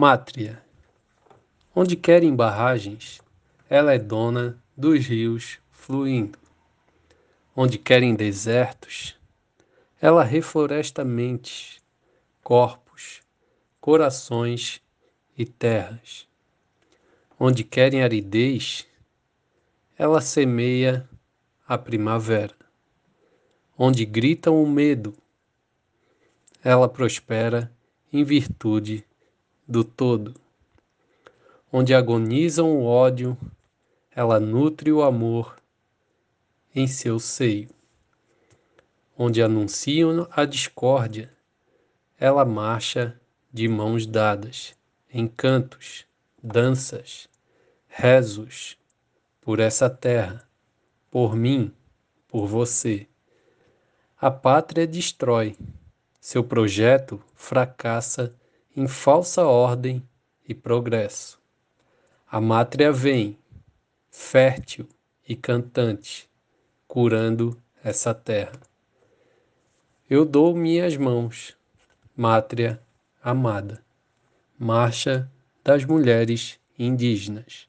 Mátria. Onde querem barragens, ela é dona dos rios fluindo. Onde querem desertos, ela refloresta mentes, corpos, corações e terras. Onde querem aridez, ela semeia a primavera. Onde gritam o medo, ela prospera em virtude do todo. Onde agonizam o ódio, ela nutre o amor em seu seio. Onde anunciam a discórdia, ela marcha de mãos dadas, em cantos, danças, rezos, por essa terra, por mim, por você. A pátria destrói, seu projeto fracassa em falsa ordem e progresso. A mátria vem, fértil e cantante, curando essa terra. Eu dou minhas mãos, mátria amada, marcha das mulheres indígenas.